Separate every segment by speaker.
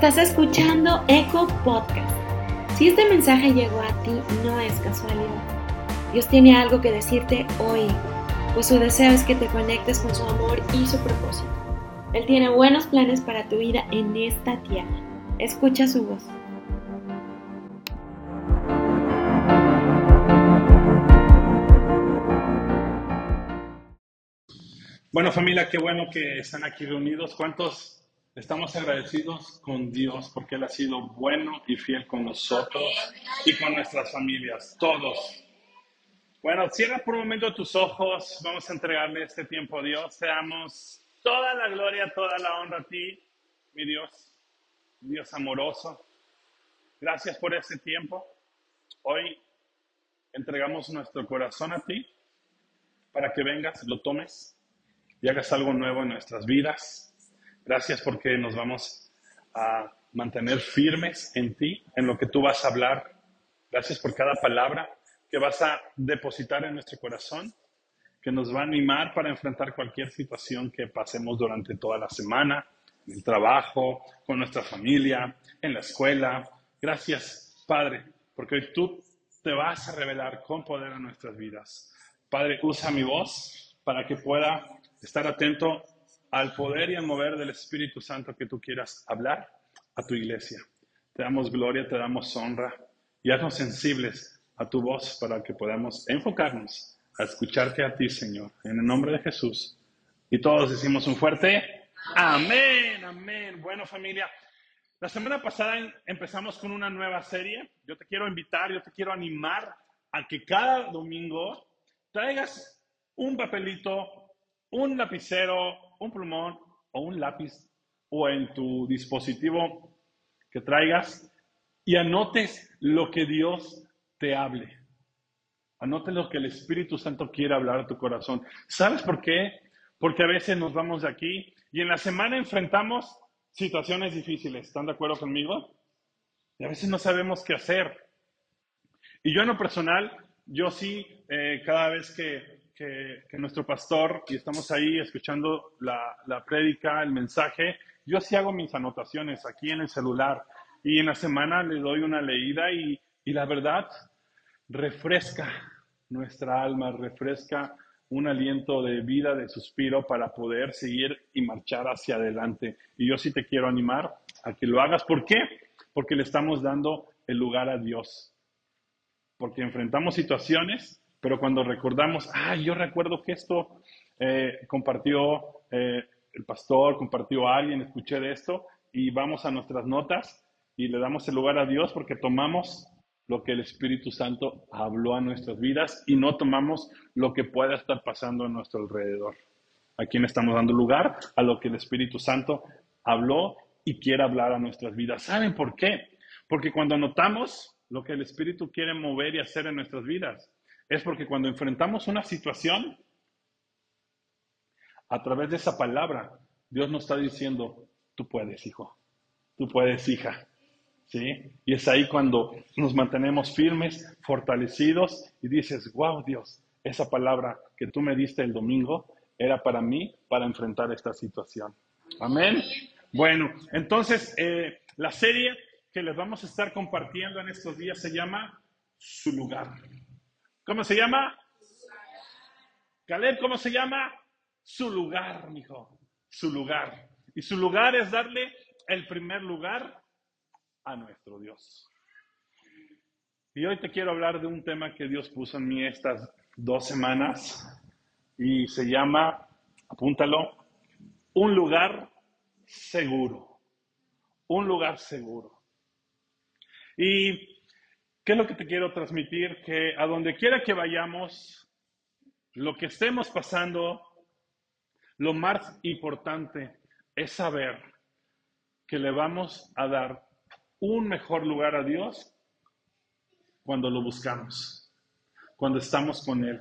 Speaker 1: Estás escuchando Eco Podcast. Si este mensaje llegó a ti, no es casualidad. Dios tiene algo que decirte hoy, pues su deseo es que te conectes con su amor y su propósito. Él tiene buenos planes para tu vida en esta tierra. Escucha su voz.
Speaker 2: Bueno familia, qué bueno que están aquí reunidos. ¿Cuántos Estamos agradecidos con Dios porque Él ha sido bueno y fiel con nosotros y con nuestras familias, todos. Bueno, cierra por un momento tus ojos, vamos a entregarle este tiempo a Dios. Seamos toda la gloria, toda la honra a ti, mi Dios, Dios amoroso. Gracias por este tiempo. Hoy entregamos nuestro corazón a ti para que vengas, lo tomes y hagas algo nuevo en nuestras vidas Gracias porque nos vamos a mantener firmes en ti, en lo que tú vas a hablar. Gracias por cada palabra que vas a depositar en nuestro corazón, que nos va a animar para enfrentar cualquier situación que pasemos durante toda la semana, en el trabajo, con nuestra familia, en la escuela. Gracias, Padre, porque hoy tú te vas a revelar con poder a nuestras vidas. Padre, usa mi voz para que pueda estar atento al poder y al mover del Espíritu Santo que tú quieras hablar a tu iglesia. Te damos gloria, te damos honra y haznos sensibles a tu voz para que podamos enfocarnos a escucharte a ti, Señor, en el nombre de Jesús. Y todos decimos un fuerte amén, amén. Bueno, familia, la semana pasada empezamos con una nueva serie. Yo te quiero invitar, yo te quiero animar a que cada domingo traigas un papelito, un lapicero, un plumón o un lápiz o en tu dispositivo que traigas y anotes lo que Dios te hable. Anote lo que el Espíritu Santo quiere hablar a tu corazón. ¿Sabes por qué? Porque a veces nos vamos de aquí y en la semana enfrentamos situaciones difíciles. ¿Están de acuerdo conmigo? Y a veces no sabemos qué hacer. Y yo en lo personal, yo sí, eh, cada vez que que, nuestro pastor, y estamos ahí escuchando la, la prédica, el mensaje, yo sí hago mis anotaciones aquí en el celular y en la semana le doy una leída y, y la verdad refresca nuestra alma, refresca un aliento de vida, de suspiro para poder seguir y marchar hacia adelante. Y yo sí te quiero animar a que lo hagas. ¿Por qué? Porque le estamos dando el lugar a Dios. Porque enfrentamos situaciones pero cuando recordamos, ah, yo recuerdo que esto eh, compartió eh, el pastor, compartió alguien, escuché de esto, y vamos a nuestras notas y le damos el lugar a Dios porque tomamos lo que el Espíritu Santo habló a nuestras vidas y no tomamos lo que pueda estar pasando a nuestro alrededor. ¿A quién estamos dando lugar? A lo que el Espíritu Santo habló y quiere hablar a nuestras vidas. ¿Saben por qué? Porque cuando notamos lo que el Espíritu quiere mover y hacer en nuestras vidas, es porque cuando enfrentamos una situación, a través de esa palabra, Dios nos está diciendo, tú puedes, hijo, tú puedes, hija. ¿Sí? Y es ahí cuando nos mantenemos firmes, fortalecidos y dices, wow, Dios, esa palabra que tú me diste el domingo era para mí, para enfrentar esta situación. Amén. Bueno, entonces eh, la serie que les vamos a estar compartiendo en estos días se llama Su lugar. ¿Cómo se llama? Caleb, ¿cómo se llama? Su lugar, mijo. Su lugar. Y su lugar es darle el primer lugar a nuestro Dios. Y hoy te quiero hablar de un tema que Dios puso en mí estas dos semanas y se llama, apúntalo, un lugar seguro. Un lugar seguro. Y ¿Qué es lo que te quiero transmitir? Que a donde quiera que vayamos, lo que estemos pasando, lo más importante es saber que le vamos a dar un mejor lugar a Dios cuando lo buscamos, cuando estamos con Él.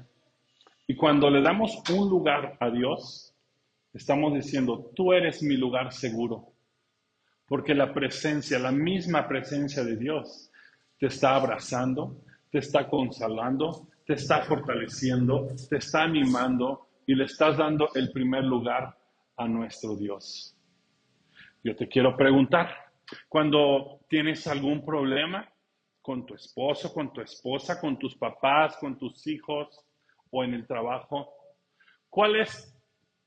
Speaker 2: Y cuando le damos un lugar a Dios, estamos diciendo, tú eres mi lugar seguro, porque la presencia, la misma presencia de Dios, te está abrazando, te está consolando, te está fortaleciendo, te está animando y le estás dando el primer lugar a nuestro Dios. Yo te quiero preguntar, Cuando tienes algún problema con tu esposo, con tu esposa, con tus papás, con tus hijos o en el trabajo, ¿cuál es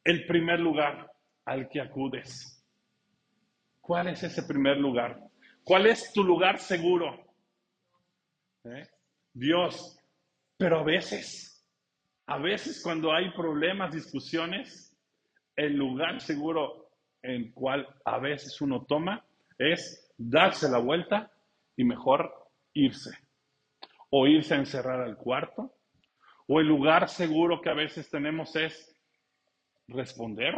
Speaker 2: el primer lugar al que acudes? ¿Cuál es ese primer lugar? ¿Cuál es tu lugar seguro? ¿Eh? Dios. Pero a veces, a veces cuando hay problemas, discusiones, el lugar seguro en cual a veces uno toma es darse la vuelta y mejor irse. O irse a encerrar al cuarto. O el lugar seguro que a veces tenemos es responder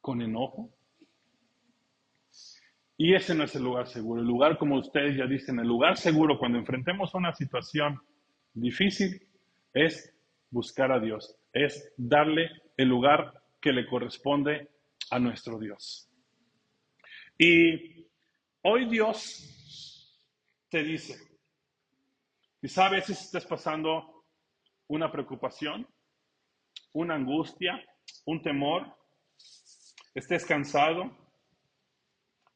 Speaker 2: con enojo. Y ese no es el lugar seguro. El lugar, como ustedes ya dicen, el lugar seguro cuando enfrentemos una situación difícil es buscar a Dios, es darle el lugar que le corresponde a nuestro Dios. Y hoy Dios te dice, quizá a veces estés pasando una preocupación, una angustia, un temor, estés cansado,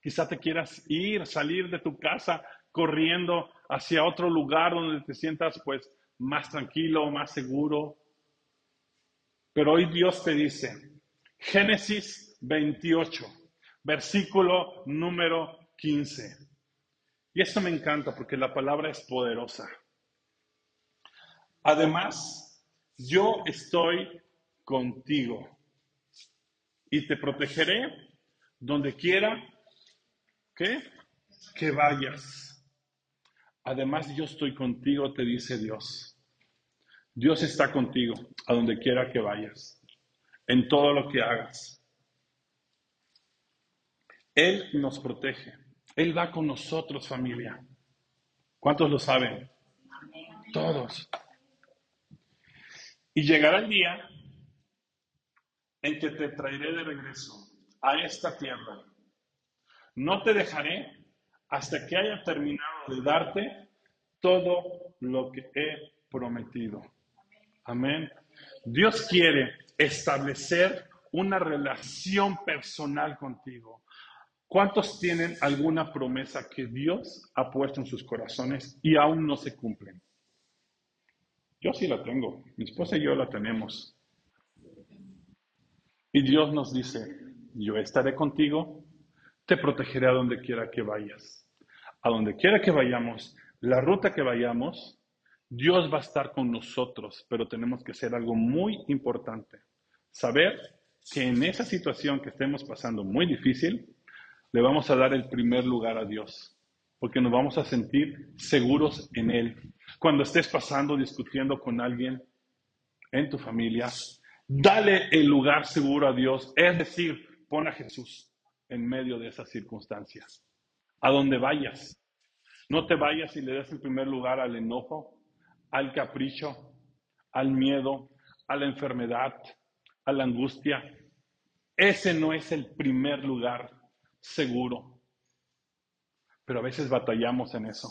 Speaker 2: quizá te quieras ir, salir de tu casa corriendo hacia otro lugar donde te sientas pues más tranquilo, más seguro. Pero hoy Dios te dice, Génesis 28, versículo número 15. Y esto me encanta porque la palabra es poderosa. Además, yo estoy contigo y te protegeré donde quiera que, que vayas. Además, yo estoy contigo, te dice Dios. Dios está contigo a donde quiera que vayas, en todo lo que hagas. Él nos protege. Él va con nosotros, familia. ¿Cuántos lo saben? Todos. Y llegará el día en que te traeré de regreso a esta tierra. No te dejaré hasta que haya terminado de darte todo lo que he prometido. Amén. Dios quiere establecer una relación personal contigo. ¿Cuántos tienen alguna promesa que Dios ha puesto en sus corazones y aún no se cumplen? Yo sí la tengo, mi esposa y yo la tenemos. Y Dios nos dice, yo estaré contigo, te protegeré a donde quiera que vayas a donde quiera que vayamos, la ruta que vayamos, Dios va a estar con nosotros, pero tenemos que hacer algo muy importante. Saber que en esa situación que estemos pasando muy difícil, le vamos a dar el primer lugar a Dios, porque nos vamos a sentir seguros en Él. Cuando estés pasando, discutiendo con alguien en tu familia, dale el lugar seguro a Dios, es decir, pon a Jesús en medio de esas circunstancias a donde vayas. No te vayas y le des el primer lugar al enojo, al capricho, al miedo, a la enfermedad, a la angustia. Ese no es el primer lugar seguro. Pero a veces batallamos en eso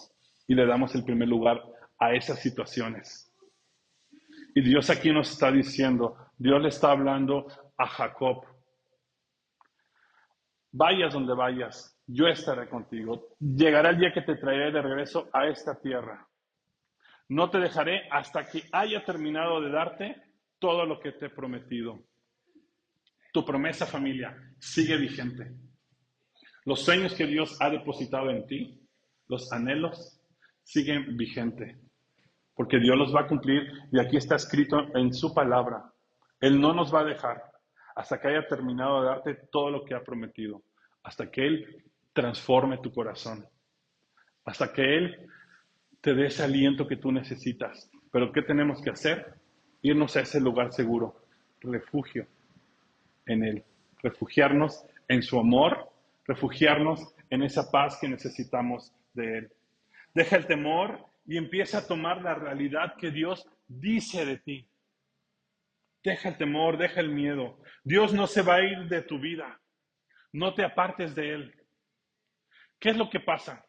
Speaker 2: y le damos el primer lugar a esas situaciones. Y Dios aquí nos está diciendo, Dios le está hablando a Jacob. Vayas donde vayas, yo estaré contigo. Llegará el día que te traeré de regreso a esta tierra. No te dejaré hasta que haya terminado de darte todo lo que te he prometido. Tu promesa, familia, sigue vigente. Los sueños que Dios ha depositado en ti, los anhelos, siguen vigentes. Porque Dios los va a cumplir y aquí está escrito en su palabra. Él no nos va a dejar hasta que haya terminado de darte todo lo que ha prometido. Hasta que Él transforme tu corazón, hasta que Él te dé ese aliento que tú necesitas. Pero ¿qué tenemos que hacer? Irnos a ese lugar seguro, refugio en Él, refugiarnos en su amor, refugiarnos en esa paz que necesitamos de Él. Deja el temor y empieza a tomar la realidad que Dios dice de ti. Deja el temor, deja el miedo. Dios no se va a ir de tu vida. No te apartes de Él. ¿Qué es lo que pasa?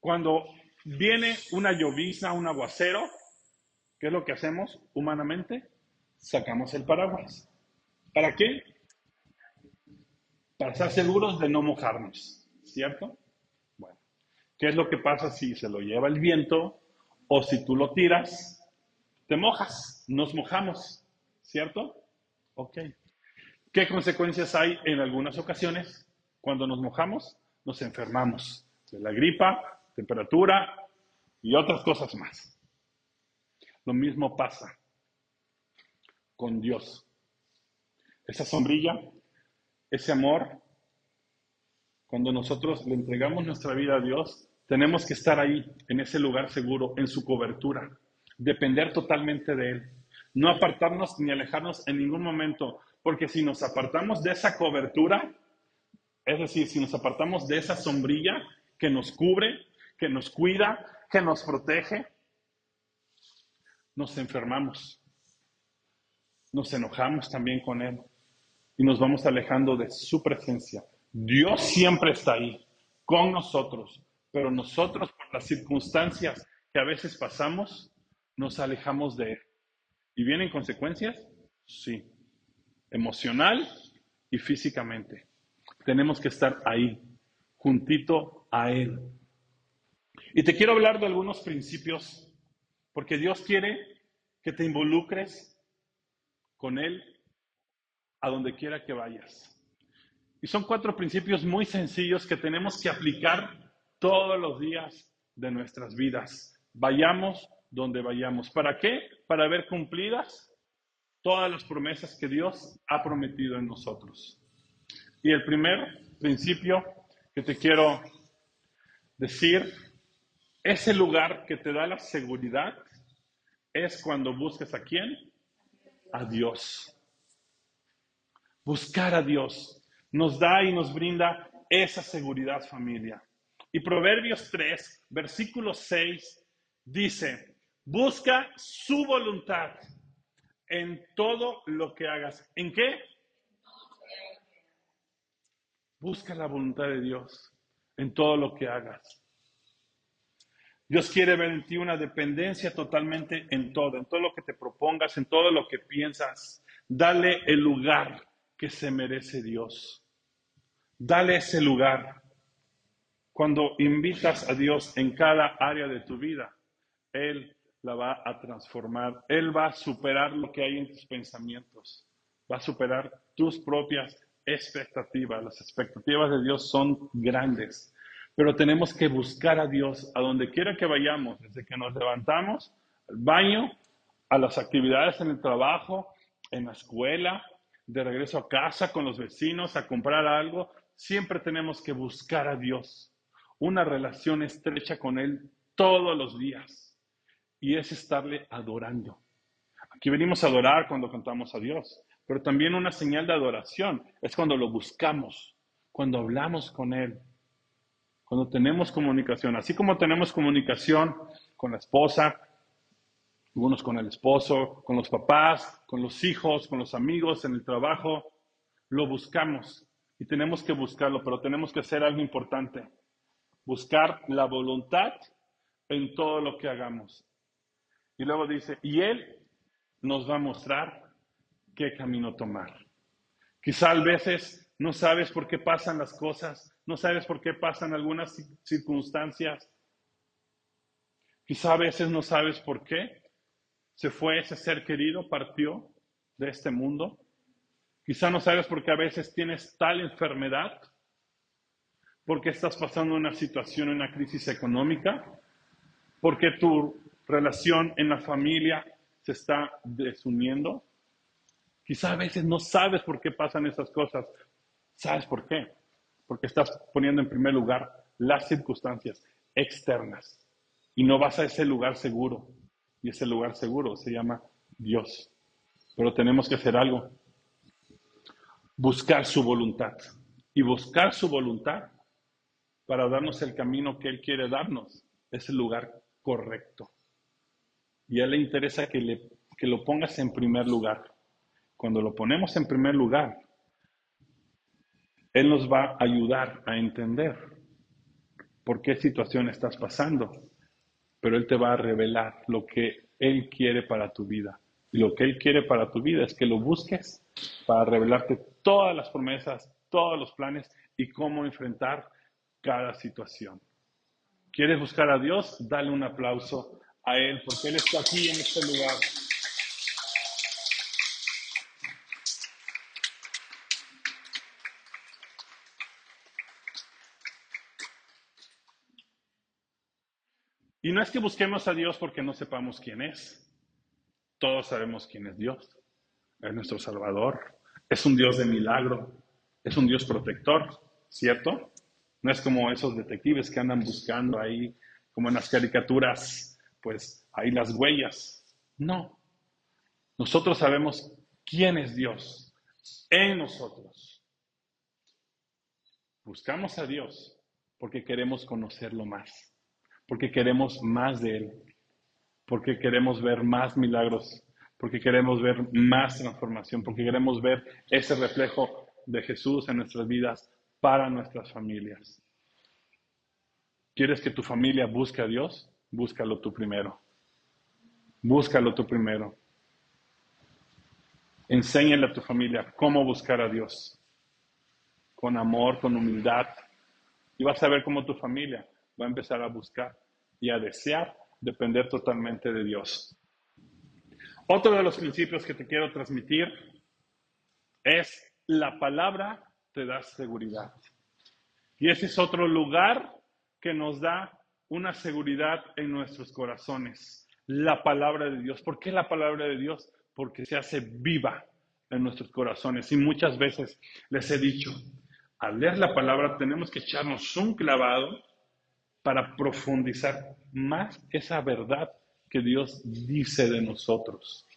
Speaker 2: Cuando viene una llovizna, un aguacero, ¿qué es lo que hacemos humanamente? Sacamos el paraguas. ¿Para qué? para estar seguros de no mojarnos, ¿cierto? Bueno, ¿qué es lo que pasa si se lo lleva el viento o si tú lo tiras? Te mojas, nos mojamos, ¿cierto? Ok. ¿Qué consecuencias hay en algunas ocasiones? Cuando nos mojamos, nos enfermamos de la gripa, temperatura y otras cosas más. Lo mismo pasa con Dios. Esa sombrilla, ese amor, cuando nosotros le entregamos nuestra vida a Dios, tenemos que estar ahí, en ese lugar seguro, en su cobertura, depender totalmente de Él, no apartarnos ni alejarnos en ningún momento, porque si nos apartamos de esa cobertura, es decir, si nos apartamos de esa sombrilla que nos cubre, que nos cuida, que nos protege, nos enfermamos, nos enojamos también con Él y nos vamos alejando de su presencia. Dios siempre está ahí, con nosotros, pero nosotros por las circunstancias que a veces pasamos, nos alejamos de Él. ¿Y vienen consecuencias? Sí, emocional y físicamente. Tenemos que estar ahí, juntito a Él. Y te quiero hablar de algunos principios, porque Dios quiere que te involucres con Él a donde quiera que vayas. Y son cuatro principios muy sencillos que tenemos que aplicar todos los días de nuestras vidas. Vayamos donde vayamos. ¿Para qué? Para ver cumplidas todas las promesas que Dios ha prometido en nosotros. Y el primer principio que te quiero decir, ese lugar que te da la seguridad es cuando busques a quién? A Dios. Buscar a Dios nos da y nos brinda esa seguridad familia. Y Proverbios 3, versículo 6 dice, busca su voluntad en todo lo que hagas. ¿En qué? Busca la voluntad de Dios en todo lo que hagas. Dios quiere ver en ti una dependencia totalmente en todo, en todo lo que te propongas, en todo lo que piensas. Dale el lugar que se merece Dios. Dale ese lugar. Cuando invitas a Dios en cada área de tu vida, Él la va a transformar. Él va a superar lo que hay en tus pensamientos. Va a superar tus propias expectativas. Las expectativas de Dios son grandes, pero tenemos que buscar a Dios a donde quiera que vayamos, desde que nos levantamos, al baño, a las actividades en el trabajo, en la escuela, de regreso a casa con los vecinos, a comprar algo. Siempre tenemos que buscar a Dios, una relación estrecha con Él todos los días. Y es estarle adorando. Aquí venimos a adorar cuando cantamos a Dios, pero también una señal de adoración es cuando lo buscamos, cuando hablamos con Él, cuando tenemos comunicación. Así como tenemos comunicación con la esposa, algunos con el esposo, con los papás, con los hijos, con los amigos, en el trabajo, lo buscamos y tenemos que buscarlo, pero tenemos que hacer algo importante, buscar la voluntad en todo lo que hagamos. Y luego dice, y Él nos va a mostrar qué camino tomar. Quizá a veces no sabes por qué pasan las cosas, no sabes por qué pasan algunas circunstancias. Quizá a veces no sabes por qué se fue ese ser querido, partió de este mundo. Quizá no sabes por qué a veces tienes tal enfermedad, porque estás pasando una situación, una crisis económica, porque tu relación en la familia se está desuniendo. Quizá a veces no sabes por qué pasan esas cosas. ¿Sabes por qué? Porque estás poniendo en primer lugar las circunstancias externas y no vas a ese lugar seguro. Y ese lugar seguro se llama Dios. Pero tenemos que hacer algo. Buscar su voluntad. Y buscar su voluntad para darnos el camino que Él quiere darnos es el lugar correcto. Y a Él le interesa que, le, que lo pongas en primer lugar. Cuando lo ponemos en primer lugar, Él nos va a ayudar a entender por qué situación estás pasando, pero Él te va a revelar lo que Él quiere para tu vida. Y lo que Él quiere para tu vida es que lo busques para revelarte todas las promesas todos los planes y cómo enfrentar cada situación. ¿Quieres buscar a Dios? Dale un aplauso a Él, porque Él está aquí en este lugar. Y no es que busquemos a Dios porque no sepamos quién es. Todos sabemos quién es Dios. Es nuestro Salvador. Es un Dios de milagro. Es un Dios protector, ¿cierto? No es como esos detectives que andan buscando ahí, como en las caricaturas, pues ahí las huellas. No. Nosotros sabemos quién es Dios en nosotros. Buscamos a Dios porque queremos conocerlo más porque queremos más de Él, porque queremos ver más milagros, porque queremos ver más transformación, porque queremos ver ese reflejo de Jesús en nuestras vidas para nuestras familias. ¿Quieres que tu familia busque a Dios? Búscalo tú primero. Búscalo tú primero. Enséñale a tu familia cómo buscar a Dios. Con amor, con humildad. Y vas a ver cómo tu familia va a empezar a buscar y a desear depender totalmente de Dios. Otro de los principios que te quiero transmitir es la palabra te da seguridad. Y ese es otro lugar que nos da una seguridad en nuestros corazones. La palabra de Dios. ¿Por qué la palabra de Dios? Porque se hace viva en nuestros corazones. Y muchas veces les he dicho, al leer la palabra tenemos que echarnos un clavado para profundizar más esa verdad que Dios dice de nosotros.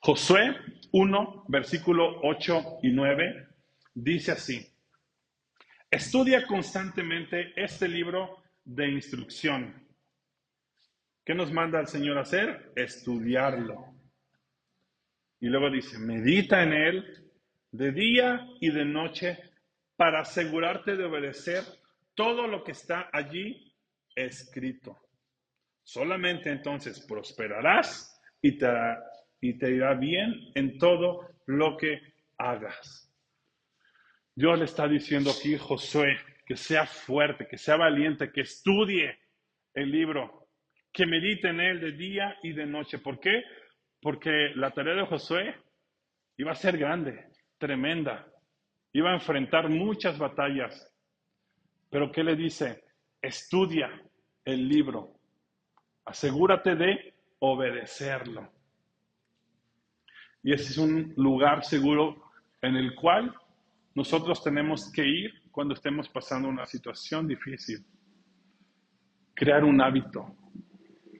Speaker 2: Josué 1, versículo 8 y 9 dice así, estudia constantemente este libro de instrucción. ¿Qué nos manda el Señor a hacer? Estudiarlo. Y luego dice, medita en él de día y de noche para asegurarte de obedecer todo lo que está allí escrito. Solamente entonces prosperarás y te, y te irá bien en todo lo que hagas. Dios le está diciendo aquí Josué que sea fuerte, que sea valiente, que estudie el libro, que medite en él de día y de noche. ¿Por qué? Porque la tarea de Josué iba a ser grande, tremenda. Iba a enfrentar muchas batallas. Pero ¿qué le dice? Estudia el libro. Asegúrate de obedecerlo. Y ese es un lugar seguro en el cual nosotros tenemos que ir cuando estemos pasando una situación difícil. Crear un hábito.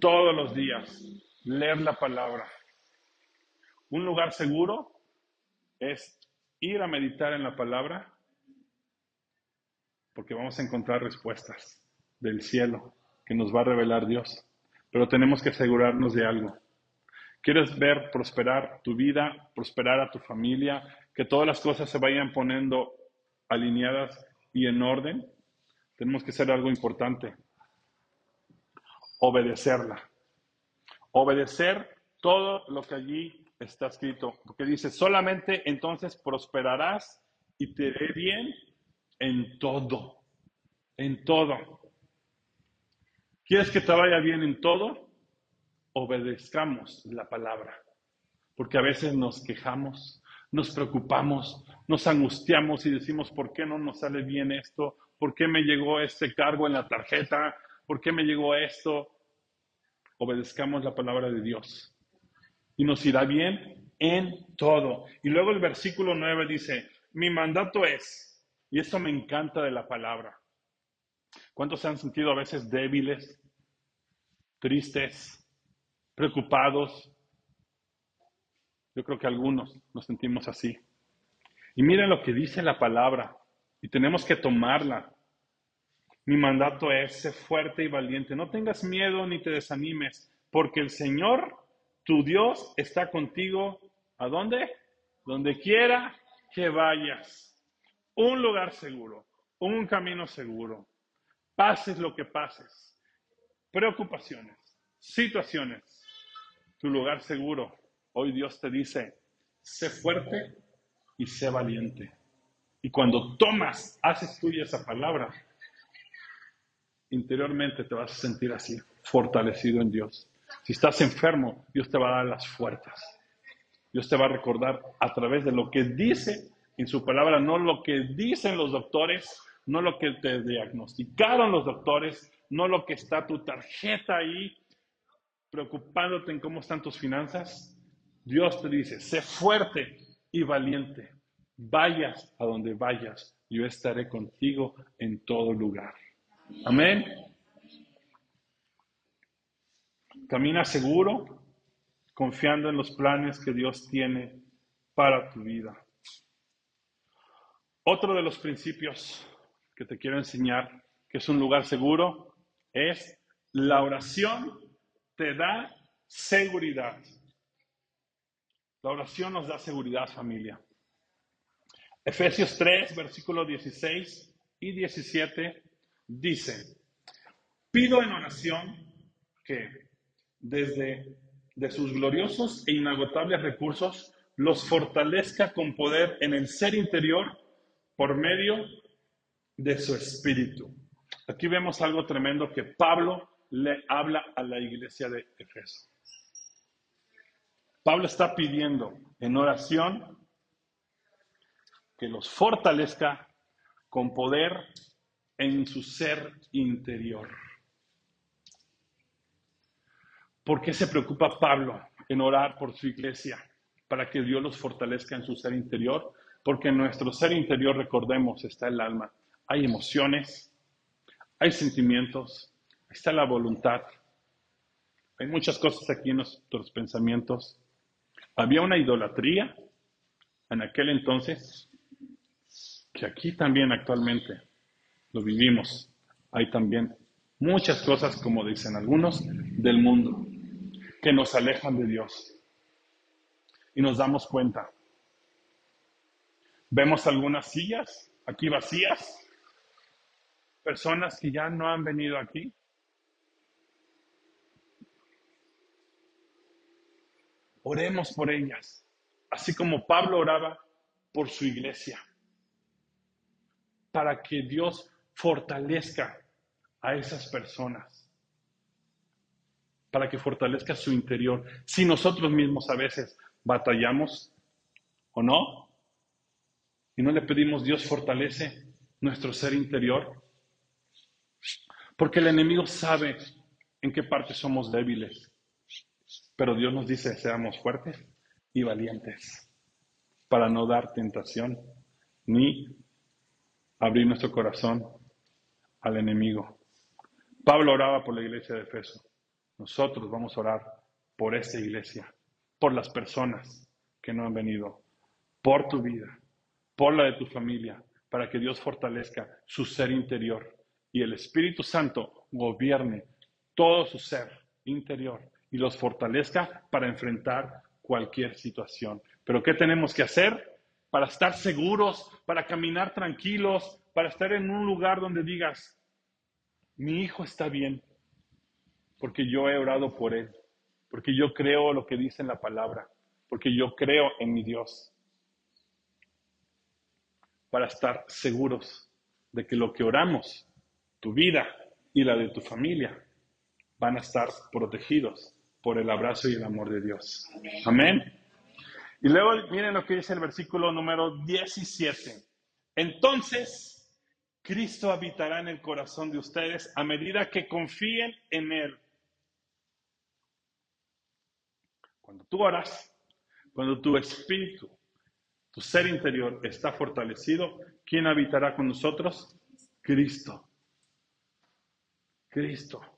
Speaker 2: Todos los días. Leer la palabra. Un lugar seguro es ir a meditar en la palabra porque vamos a encontrar respuestas del cielo que nos va a revelar Dios. Pero tenemos que asegurarnos de algo. ¿Quieres ver prosperar tu vida, prosperar a tu familia, que todas las cosas se vayan poniendo alineadas y en orden? Tenemos que hacer algo importante. Obedecerla. Obedecer todo lo que allí está escrito. Porque dice, solamente entonces prosperarás y te iré bien en todo, en todo. ¿Quieres que te vaya bien en todo? Obedezcamos la palabra, porque a veces nos quejamos, nos preocupamos, nos angustiamos y decimos, ¿por qué no nos sale bien esto? ¿Por qué me llegó este cargo en la tarjeta? ¿Por qué me llegó esto? Obedezcamos la palabra de Dios y nos irá bien en todo. Y luego el versículo 9 dice, mi mandato es, y esto me encanta de la palabra. ¿Cuántos se han sentido a veces débiles, tristes, preocupados? Yo creo que algunos nos sentimos así. Y miren lo que dice la palabra, y tenemos que tomarla. Mi mandato es ser fuerte y valiente. No tengas miedo ni te desanimes, porque el Señor, tu Dios, está contigo. ¿A dónde? Donde quiera que vayas un lugar seguro, un camino seguro, pases lo que pases, preocupaciones, situaciones, tu lugar seguro. Hoy Dios te dice, sé fuerte y sé valiente. Y cuando tomas, haces tuya esa palabra, interiormente te vas a sentir así, fortalecido en Dios. Si estás enfermo, Dios te va a dar las fuerzas. Dios te va a recordar a través de lo que dice en su palabra, no lo que dicen los doctores, no lo que te diagnosticaron los doctores, no lo que está tu tarjeta ahí preocupándote en cómo están tus finanzas. Dios te dice, sé fuerte y valiente. Vayas a donde vayas, yo estaré contigo en todo lugar. Amén. Camina seguro, confiando en los planes que Dios tiene para tu vida. Otro de los principios que te quiero enseñar, que es un lugar seguro, es la oración te da seguridad. La oración nos da seguridad, familia. Efesios 3, versículos 16 y 17 dice, pido en oración que desde de sus gloriosos e inagotables recursos los fortalezca con poder en el ser interior por medio de su espíritu. Aquí vemos algo tremendo que Pablo le habla a la iglesia de Efeso. Pablo está pidiendo en oración que los fortalezca con poder en su ser interior. ¿Por qué se preocupa Pablo en orar por su iglesia? Para que Dios los fortalezca en su ser interior. Porque en nuestro ser interior, recordemos, está el alma. Hay emociones, hay sentimientos, está la voluntad. Hay muchas cosas aquí en nuestros pensamientos. Había una idolatría en aquel entonces que aquí también actualmente lo vivimos. Hay también muchas cosas, como dicen algunos, del mundo que nos alejan de Dios. Y nos damos cuenta. Vemos algunas sillas aquí vacías, personas que ya no han venido aquí. Oremos por ellas, así como Pablo oraba por su iglesia para que Dios fortalezca a esas personas, para que fortalezca su interior. Si nosotros mismos a veces batallamos o no, y no le pedimos, Dios fortalece nuestro ser interior, porque el enemigo sabe en qué parte somos débiles, pero Dios nos dice, seamos fuertes y valientes para no dar tentación ni abrir nuestro corazón al enemigo. Pablo oraba por la iglesia de Efeso. Nosotros vamos a orar por esta iglesia, por las personas que no han venido, por tu vida, por la de tu familia, para que Dios fortalezca su ser interior y el Espíritu Santo gobierne todo su ser interior y los fortalezca para enfrentar cualquier situación. Pero ¿qué tenemos que hacer? para estar seguros, para caminar tranquilos, para estar en un lugar donde digas, mi hijo está bien, porque yo he orado por él, porque yo creo lo que dice en la palabra, porque yo creo en mi Dios, para estar seguros de que lo que oramos, tu vida y la de tu familia, van a estar protegidos por el abrazo y el amor de Dios. Amén. Y luego miren lo que dice el versículo número 17. Entonces, Cristo habitará en el corazón de ustedes a medida que confíen en Él. Cuando tú oras, cuando tu espíritu, tu ser interior está fortalecido, ¿quién habitará con nosotros? Cristo. Cristo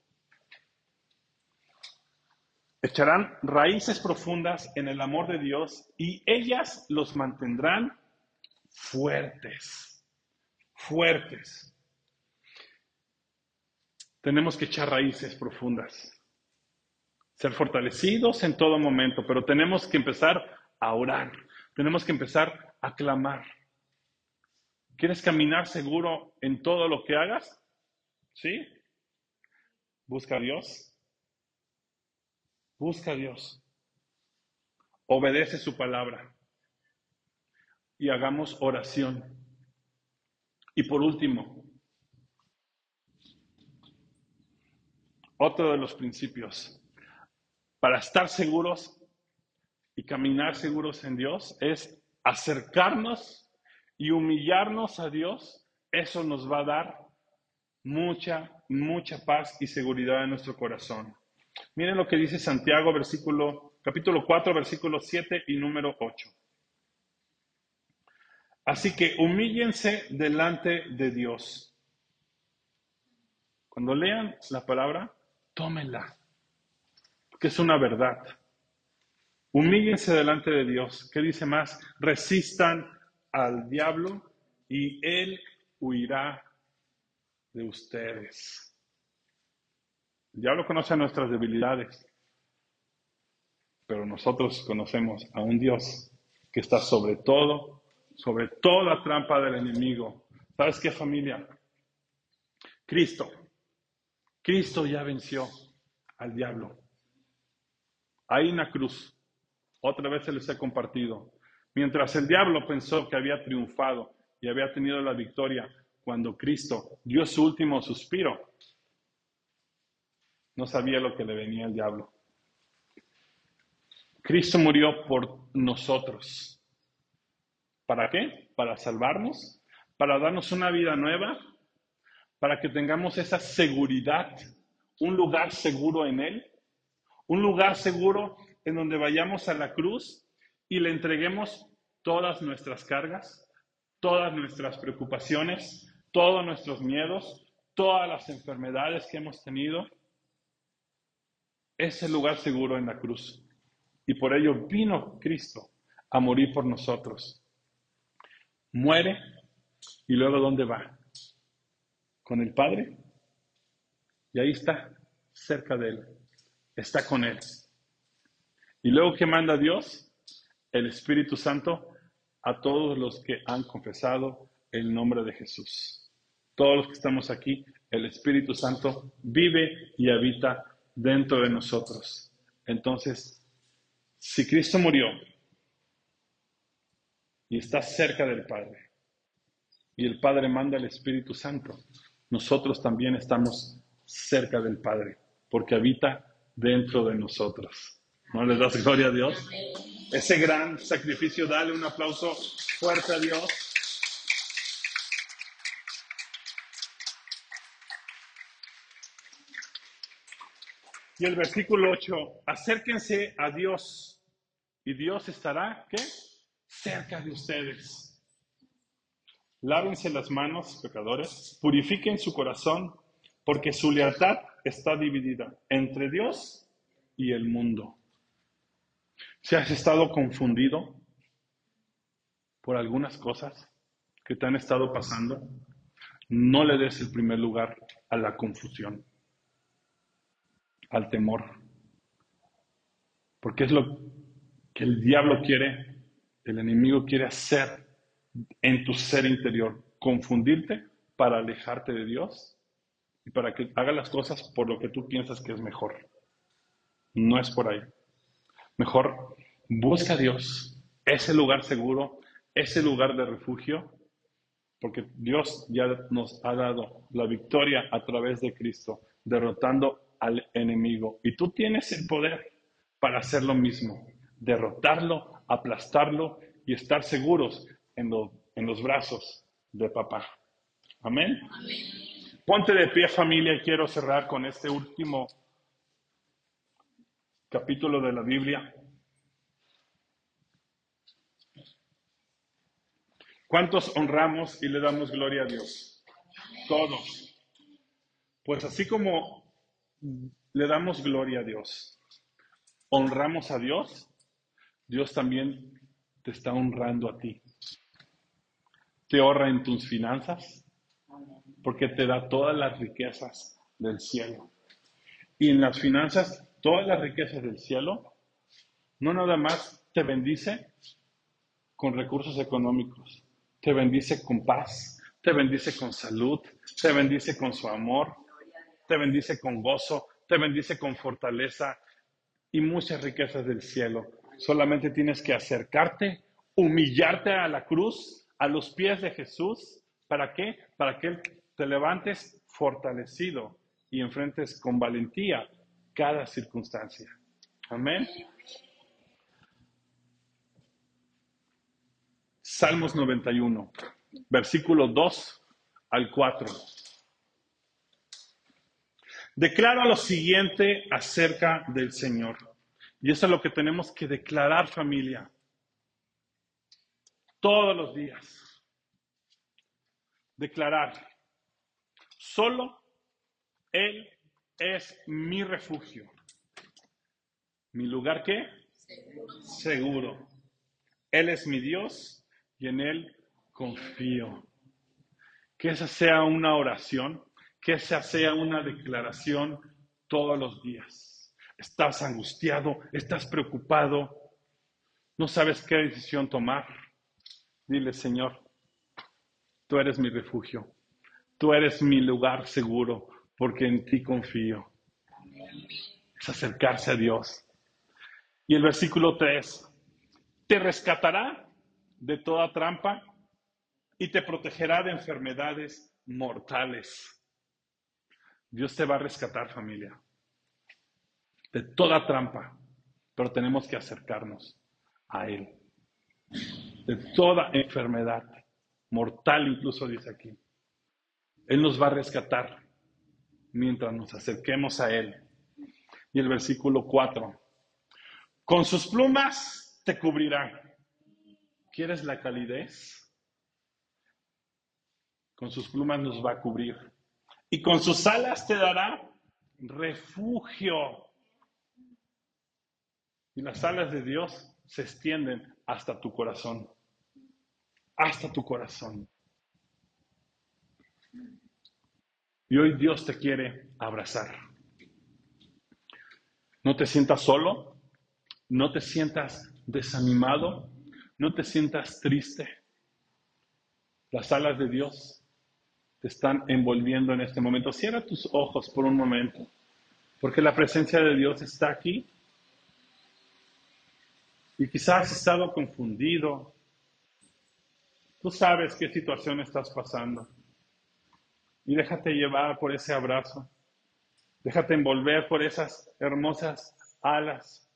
Speaker 2: echarán raíces profundas en el amor de Dios y ellas los mantendrán fuertes, fuertes. Tenemos que echar raíces profundas, ser fortalecidos en todo momento, pero tenemos que empezar a orar, tenemos que empezar a clamar. ¿Quieres caminar seguro en todo lo que hagas? ¿Sí? Busca a Dios, Busca a Dios. Obedece su palabra. Y hagamos oración. Y por último, otro de los principios para estar seguros y caminar seguros en Dios es acercarnos y humillarnos a Dios. Eso nos va a dar mucha, mucha paz y seguridad en nuestro corazón. Miren lo que dice Santiago, versículo, capítulo 4, versículo 7 y número 8. Así que humíllense delante de Dios. Cuando lean la palabra, tómenla, que es una verdad. Humíllense delante de Dios. ¿Qué dice más? Resistan al diablo y él huirá de ustedes. El diablo conoce nuestras debilidades, pero nosotros conocemos a un Dios que está sobre todo sobre toda trampa del enemigo. ¿Sabes qué familia? Cristo. Cristo ya venció al diablo. Ahí en la cruz. Otra vez se les he compartido. Mientras el diablo pensó que había triunfado y había tenido la victoria cuando Cristo dio su último suspiro, no sabía lo que le venía al diablo. Cristo murió por nosotros. ¿Para qué? Para salvarnos, para darnos una vida nueva, para que tengamos esa seguridad, un lugar seguro en Él, un lugar seguro en donde vayamos a la cruz y le entreguemos todas nuestras cargas, todas nuestras preocupaciones, todos nuestros miedos, todas las enfermedades que hemos tenido. Ese lugar seguro en la cruz. Y por ello vino Cristo a morir por nosotros muere y luego ¿dónde va? Con el Padre. Y ahí está, cerca de Él. Está con Él. Y luego ¿qué manda Dios? El Espíritu Santo a todos los que han confesado el nombre de Jesús. Todos los que estamos aquí, el Espíritu Santo vive y habita dentro de nosotros. Entonces, si Cristo murió y está cerca del Padre. Y el Padre manda al Espíritu Santo. Nosotros también estamos cerca del Padre, porque habita dentro de nosotros. ¿No le das gloria a Dios? Ese gran sacrificio, dale un aplauso fuerte a Dios. Y el versículo 8, acérquense a Dios y Dios estará, ¿qué? cerca de ustedes. Lávense las manos, pecadores, purifiquen su corazón, porque su lealtad está dividida entre Dios y el mundo. Si has estado confundido por algunas cosas que te han estado pasando, no le des el primer lugar a la confusión, al temor, porque es lo que el diablo quiere el enemigo quiere hacer en tu ser interior, confundirte para alejarte de Dios y para que haga las cosas por lo que tú piensas que es mejor. No es por ahí. Mejor busca a Dios, ese lugar seguro, ese lugar de refugio, porque Dios ya nos ha dado la victoria a través de Cristo, derrotando al enemigo. Y tú tienes el poder para hacer lo mismo, derrotarlo, aplastarlo y estar seguros en, en los brazos de papá. Amén. Ponte de pie familia y quiero cerrar con este último capítulo de la Biblia. ¿Cuántos honramos y le damos gloria a Dios? Todos. Pues así como le damos gloria a Dios, honramos a Dios, Dios también te está honrando a ti. Te honra en tus finanzas porque te da todas las riquezas del cielo. Y en las finanzas, todas las riquezas del cielo, no nada más te bendice con recursos económicos, te bendice con paz, te bendice con salud, te bendice con su amor, te bendice con gozo, te bendice con fortaleza y muchas riquezas del cielo Solamente tienes que acercarte, humillarte a la cruz, a los pies de Jesús, ¿Para qué? Para que te levantes fortalecido y enfrentes con valentía cada circunstancia. Amén. Salmos 91, versículo 2 al 4. Declara lo siguiente acerca del Señor. Y eso es lo que tenemos que declarar familia. Todos los días. Declarar. Solo Él es mi refugio. ¿Mi lugar qué? Seguro. Él es mi Dios y en Él confío. Que esa sea una oración, que esa sea una declaración todos los días. Estás angustiado, estás preocupado, no sabes qué decisión tomar. Dile, Señor, tú eres mi refugio, tú eres mi lugar seguro, porque en ti confío. Es acercarse a Dios. Y el versículo 3, te rescatará de toda trampa y te protegerá de enfermedades mortales. Dios te va a rescatar familia, de toda trampa, pero tenemos que acercarnos a Él, de toda enfermedad mortal incluso dice aquí. Él nos va a rescatar mientras nos acerquemos a Él. Y el versículo 4, con sus plumas te cubrirá ¿Quieres la calidez? Con sus plumas nos va a cubrir. Y con sus alas te dará refugio. Y las alas de Dios se extienden hasta tu corazón. Hasta tu corazón. Y hoy Dios te quiere abrazar. No te sientas solo, no te sientas desanimado, no te sientas triste. Las alas de Dios te están envolviendo en este momento. Cierra tus ojos por un momento, porque la presencia de Dios está aquí. Y quizás has estado confundido. Tú sabes qué situación estás pasando. Y déjate llevar por ese abrazo. Déjate envolver por esas hermosas alas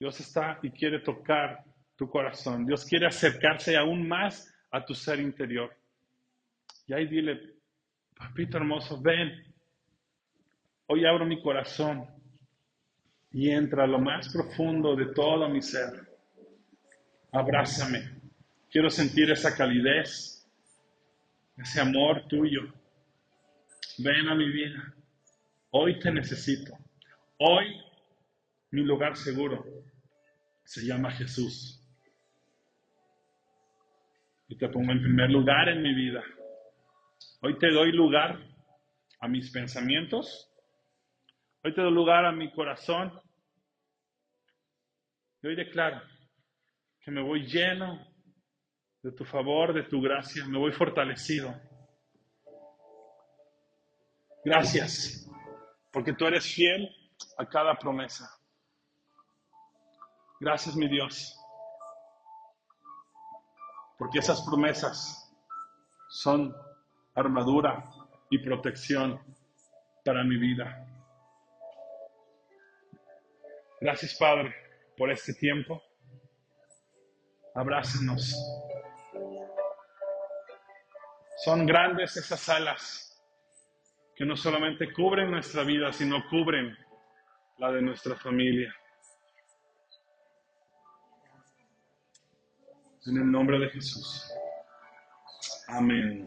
Speaker 2: Dios está y quiere tocar tu corazón. Dios quiere acercarse aún más a tu ser interior. Y ahí dile, papito hermoso, ven. Hoy abro mi corazón y entra a lo más profundo de todo mi ser. Abrázame. Quiero sentir esa calidez, ese amor tuyo. Ven a mi vida. Hoy te necesito. Hoy mi lugar seguro se llama Jesús. Y te pongo en primer lugar en mi vida. Hoy te doy lugar a mis pensamientos. Hoy te doy lugar a mi corazón. Y hoy declaro que me voy lleno de tu favor, de tu gracia. Me voy fortalecido. Gracias, porque tú eres fiel a cada promesa. Gracias, mi Dios, porque esas promesas son armadura y protección para mi vida. Gracias, Padre, por este tiempo. Abrácenos. Son grandes esas alas que no solamente cubren nuestra vida, sino cubren la de nuestra familia. En el nombre de Jesús. Amén.